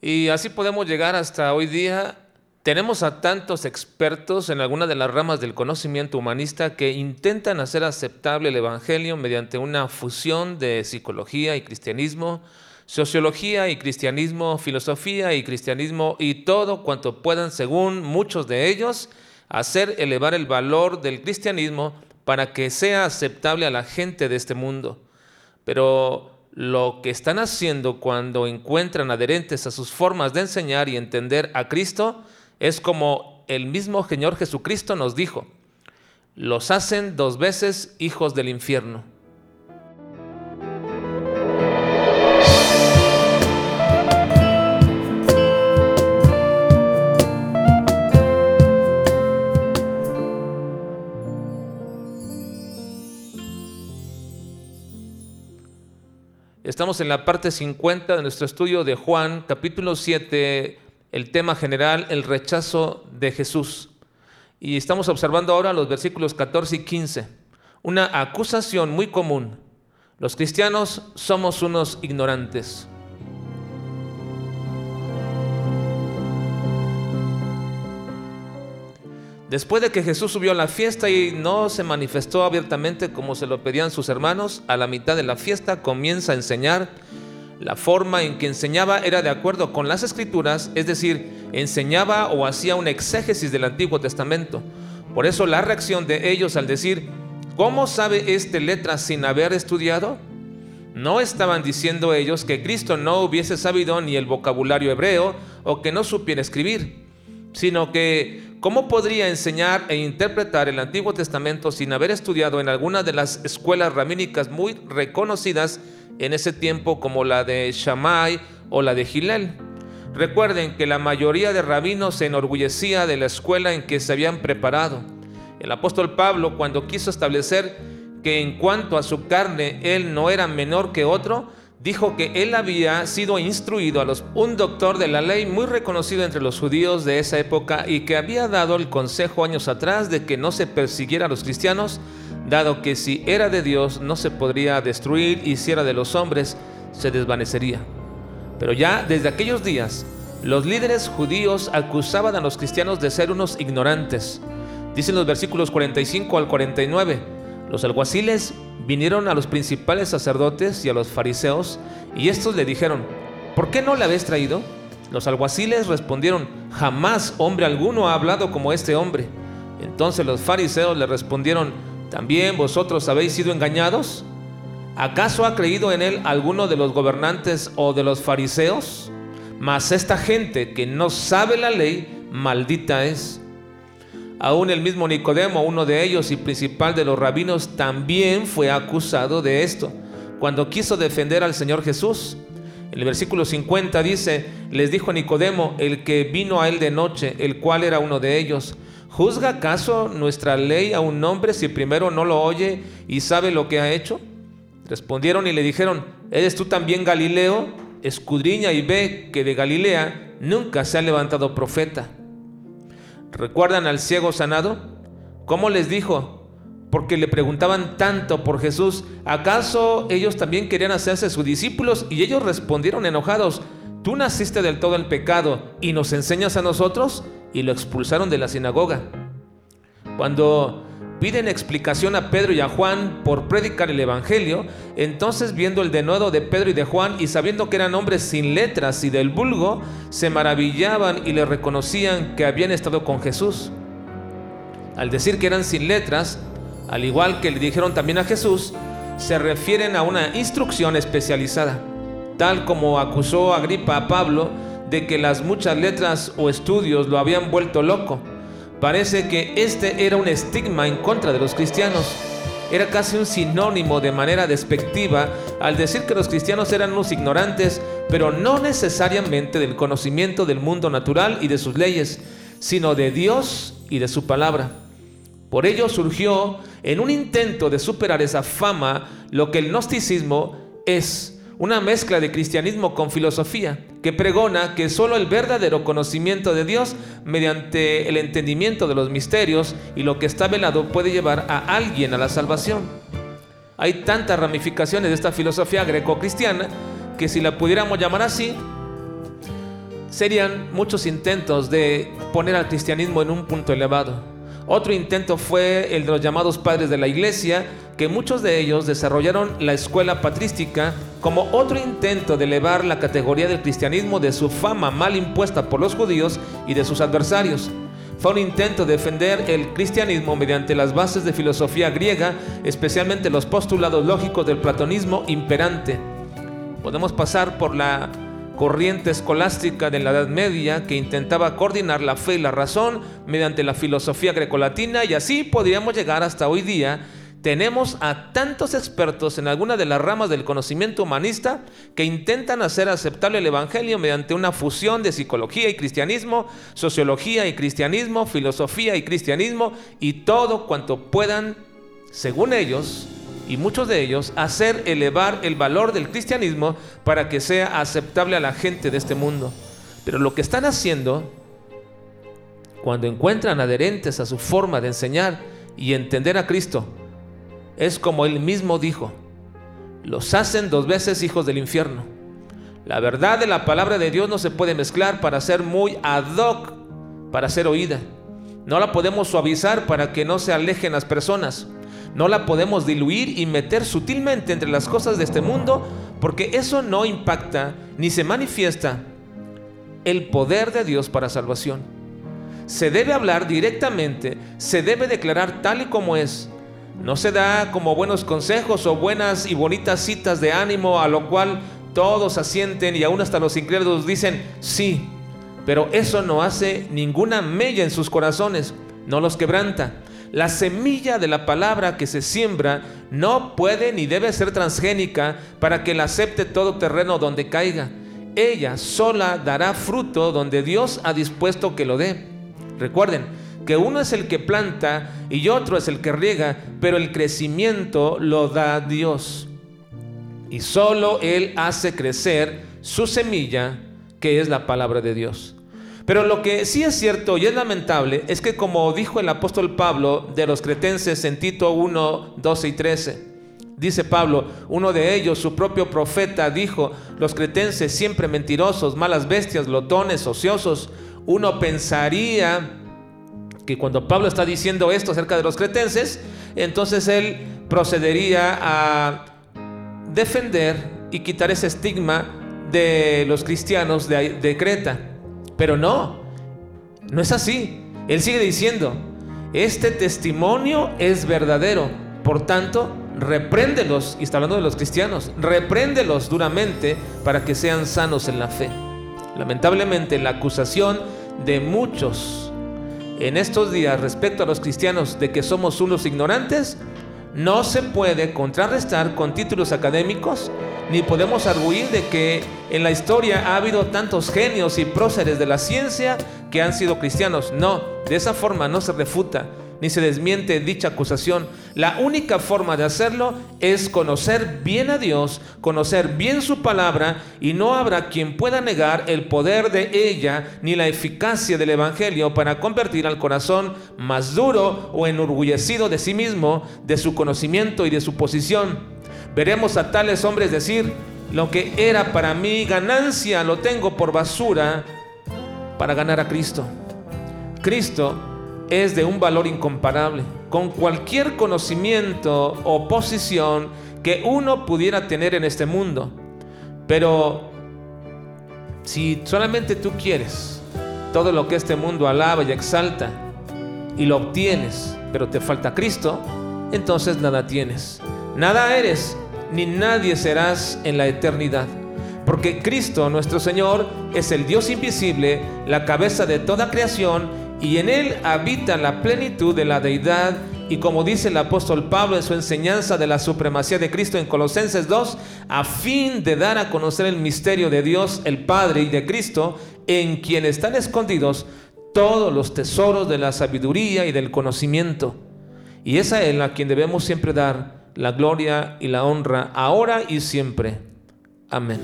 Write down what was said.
Y así podemos llegar hasta hoy día. Tenemos a tantos expertos en alguna de las ramas del conocimiento humanista que intentan hacer aceptable el Evangelio mediante una fusión de psicología y cristianismo, sociología y cristianismo, filosofía y cristianismo y todo cuanto puedan, según muchos de ellos, hacer elevar el valor del cristianismo para que sea aceptable a la gente de este mundo. Pero lo que están haciendo cuando encuentran adherentes a sus formas de enseñar y entender a Cristo es como el mismo Señor Jesucristo nos dijo, los hacen dos veces hijos del infierno. Estamos en la parte 50 de nuestro estudio de Juan, capítulo 7, el tema general, el rechazo de Jesús. Y estamos observando ahora los versículos 14 y 15. Una acusación muy común. Los cristianos somos unos ignorantes. Después de que Jesús subió a la fiesta y no se manifestó abiertamente como se lo pedían sus hermanos, a la mitad de la fiesta comienza a enseñar. La forma en que enseñaba era de acuerdo con las escrituras, es decir, enseñaba o hacía un exégesis del Antiguo Testamento. Por eso la reacción de ellos al decir, ¿cómo sabe este letra sin haber estudiado? No estaban diciendo ellos que Cristo no hubiese sabido ni el vocabulario hebreo o que no supiera escribir, sino que ¿Cómo podría enseñar e interpretar el Antiguo Testamento sin haber estudiado en alguna de las escuelas ramínicas muy reconocidas en ese tiempo como la de Shammai o la de Gilel? Recuerden que la mayoría de rabinos se enorgullecía de la escuela en que se habían preparado. El apóstol Pablo, cuando quiso establecer que en cuanto a su carne él no era menor que otro, dijo que él había sido instruido a los, un doctor de la ley muy reconocido entre los judíos de esa época y que había dado el consejo años atrás de que no se persiguiera a los cristianos, dado que si era de Dios no se podría destruir y si era de los hombres se desvanecería. Pero ya desde aquellos días, los líderes judíos acusaban a los cristianos de ser unos ignorantes. Dicen los versículos 45 al 49, los alguaciles vinieron a los principales sacerdotes y a los fariseos, y estos le dijeron, ¿por qué no le habéis traído? Los alguaciles respondieron, jamás hombre alguno ha hablado como este hombre. Entonces los fariseos le respondieron, ¿también vosotros habéis sido engañados? ¿Acaso ha creído en él alguno de los gobernantes o de los fariseos? Mas esta gente que no sabe la ley, maldita es. Aún el mismo Nicodemo, uno de ellos y principal de los rabinos, también fue acusado de esto, cuando quiso defender al Señor Jesús. En el versículo 50 dice, les dijo Nicodemo, el que vino a él de noche, el cual era uno de ellos, ¿juzga acaso nuestra ley a un hombre si primero no lo oye y sabe lo que ha hecho? Respondieron y le dijeron, ¿eres tú también Galileo? Escudriña y ve que de Galilea nunca se ha levantado profeta. ¿Recuerdan al ciego sanado? ¿Cómo les dijo? Porque le preguntaban tanto por Jesús, ¿acaso ellos también querían hacerse sus discípulos? Y ellos respondieron enojados, tú naciste del todo el pecado y nos enseñas a nosotros, y lo expulsaron de la sinagoga. Cuando piden explicación a Pedro y a Juan por predicar el Evangelio, entonces viendo el denuedo de Pedro y de Juan y sabiendo que eran hombres sin letras y del vulgo, se maravillaban y le reconocían que habían estado con Jesús. Al decir que eran sin letras, al igual que le dijeron también a Jesús, se refieren a una instrucción especializada, tal como acusó Agripa a Pablo de que las muchas letras o estudios lo habían vuelto loco Parece que este era un estigma en contra de los cristianos. Era casi un sinónimo de manera despectiva al decir que los cristianos eran unos ignorantes, pero no necesariamente del conocimiento del mundo natural y de sus leyes, sino de Dios y de su palabra. Por ello surgió en un intento de superar esa fama lo que el gnosticismo es una mezcla de cristianismo con filosofía, que pregona que solo el verdadero conocimiento de Dios mediante el entendimiento de los misterios y lo que está velado puede llevar a alguien a la salvación. Hay tantas ramificaciones de esta filosofía greco-cristiana que si la pudiéramos llamar así, serían muchos intentos de poner al cristianismo en un punto elevado. Otro intento fue el de los llamados padres de la iglesia, que muchos de ellos desarrollaron la escuela patrística como otro intento de elevar la categoría del cristianismo de su fama mal impuesta por los judíos y de sus adversarios. Fue un intento de defender el cristianismo mediante las bases de filosofía griega, especialmente los postulados lógicos del platonismo imperante. Podemos pasar por la corriente escolástica de la Edad Media que intentaba coordinar la fe y la razón mediante la filosofía grecolatina y así podríamos llegar hasta hoy día. Tenemos a tantos expertos en alguna de las ramas del conocimiento humanista que intentan hacer aceptable el Evangelio mediante una fusión de psicología y cristianismo, sociología y cristianismo, filosofía y cristianismo y todo cuanto puedan, según ellos, y muchos de ellos hacer elevar el valor del cristianismo para que sea aceptable a la gente de este mundo. Pero lo que están haciendo cuando encuentran adherentes a su forma de enseñar y entender a Cristo es como él mismo dijo, los hacen dos veces hijos del infierno. La verdad de la palabra de Dios no se puede mezclar para ser muy ad hoc, para ser oída. No la podemos suavizar para que no se alejen las personas. No la podemos diluir y meter sutilmente entre las cosas de este mundo porque eso no impacta ni se manifiesta el poder de Dios para salvación. Se debe hablar directamente, se debe declarar tal y como es. No se da como buenos consejos o buenas y bonitas citas de ánimo a lo cual todos asienten y aún hasta los incrédulos dicen sí, pero eso no hace ninguna mella en sus corazones, no los quebranta. La semilla de la palabra que se siembra no puede ni debe ser transgénica para que la acepte todo terreno donde caiga. Ella sola dará fruto donde Dios ha dispuesto que lo dé. Recuerden que uno es el que planta y otro es el que riega, pero el crecimiento lo da Dios. Y solo Él hace crecer su semilla, que es la palabra de Dios. Pero lo que sí es cierto y es lamentable es que como dijo el apóstol Pablo de los cretenses en Tito 1, 12 y 13, dice Pablo, uno de ellos, su propio profeta, dijo, los cretenses siempre mentirosos, malas bestias, lotones, ociosos, uno pensaría que cuando Pablo está diciendo esto acerca de los cretenses, entonces él procedería a defender y quitar ese estigma de los cristianos de, de Creta. Pero no, no es así. Él sigue diciendo, este testimonio es verdadero. Por tanto, repréndelos, y está hablando de los cristianos, repréndelos duramente para que sean sanos en la fe. Lamentablemente, la acusación de muchos en estos días respecto a los cristianos de que somos unos ignorantes no se puede contrarrestar con títulos académicos, ni podemos arguir de que en la historia ha habido tantos genios y próceres de la ciencia que han sido cristianos. No, de esa forma no se refuta ni se desmiente dicha acusación. La única forma de hacerlo es conocer bien a Dios, conocer bien su palabra, y no habrá quien pueda negar el poder de ella ni la eficacia del Evangelio para convertir al corazón más duro o enorgullecido de sí mismo, de su conocimiento y de su posición. Veremos a tales hombres decir, lo que era para mí ganancia lo tengo por basura para ganar a Cristo. Cristo es de un valor incomparable con cualquier conocimiento o posición que uno pudiera tener en este mundo. Pero si solamente tú quieres todo lo que este mundo alaba y exalta y lo obtienes, pero te falta Cristo, entonces nada tienes. Nada eres, ni nadie serás en la eternidad. Porque Cristo, nuestro Señor, es el Dios invisible, la cabeza de toda creación, y en él habita la plenitud de la deidad y como dice el apóstol Pablo en su enseñanza de la supremacía de Cristo en Colosenses 2, a fin de dar a conocer el misterio de Dios el Padre y de Cristo, en quien están escondidos todos los tesoros de la sabiduría y del conocimiento. Y es a Él a quien debemos siempre dar la gloria y la honra, ahora y siempre. Amén.